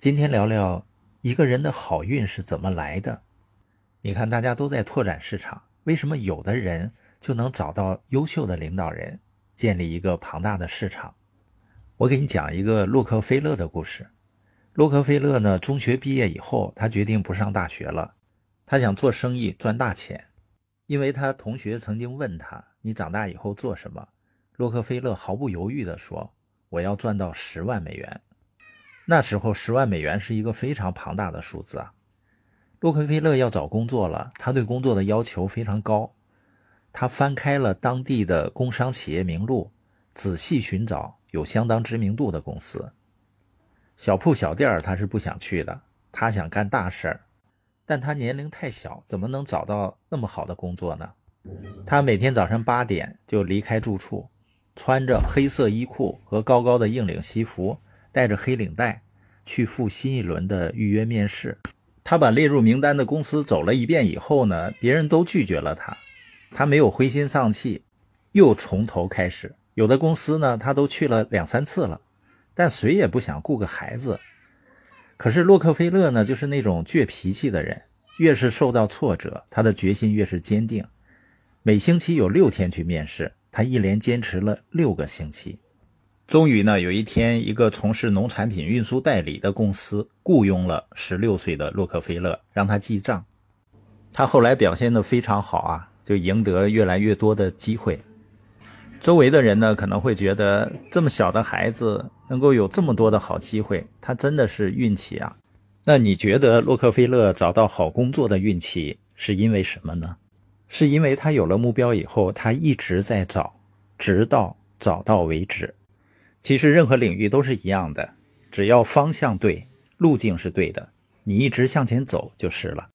今天聊聊一个人的好运是怎么来的。你看，大家都在拓展市场，为什么有的人就能找到优秀的领导人，建立一个庞大的市场？我给你讲一个洛克菲勒的故事。洛克菲勒呢，中学毕业以后，他决定不上大学了，他想做生意赚大钱。因为他同学曾经问他：“你长大以后做什么？”洛克菲勒毫不犹豫地说：“我要赚到十万美元。”那时候十万美元是一个非常庞大的数字啊！洛克菲勒要找工作了，他对工作的要求非常高。他翻开了当地的工商企业名录，仔细寻找有相当知名度的公司。小铺小店他是不想去的，他想干大事儿。但他年龄太小，怎么能找到那么好的工作呢？他每天早上八点就离开住处，穿着黑色衣裤和高高的硬领西服。带着黑领带去赴新一轮的预约面试，他把列入名单的公司走了一遍以后呢，别人都拒绝了他，他没有灰心丧气，又从头开始。有的公司呢，他都去了两三次了，但谁也不想雇个孩子。可是洛克菲勒呢，就是那种倔脾气的人，越是受到挫折，他的决心越是坚定。每星期有六天去面试，他一连坚持了六个星期。终于呢，有一天，一个从事农产品运输代理的公司雇佣了十六岁的洛克菲勒，让他记账。他后来表现得非常好啊，就赢得越来越多的机会。周围的人呢，可能会觉得这么小的孩子能够有这么多的好机会，他真的是运气啊。那你觉得洛克菲勒找到好工作的运气是因为什么呢？是因为他有了目标以后，他一直在找，直到找到为止。其实任何领域都是一样的，只要方向对，路径是对的，你一直向前走就是了。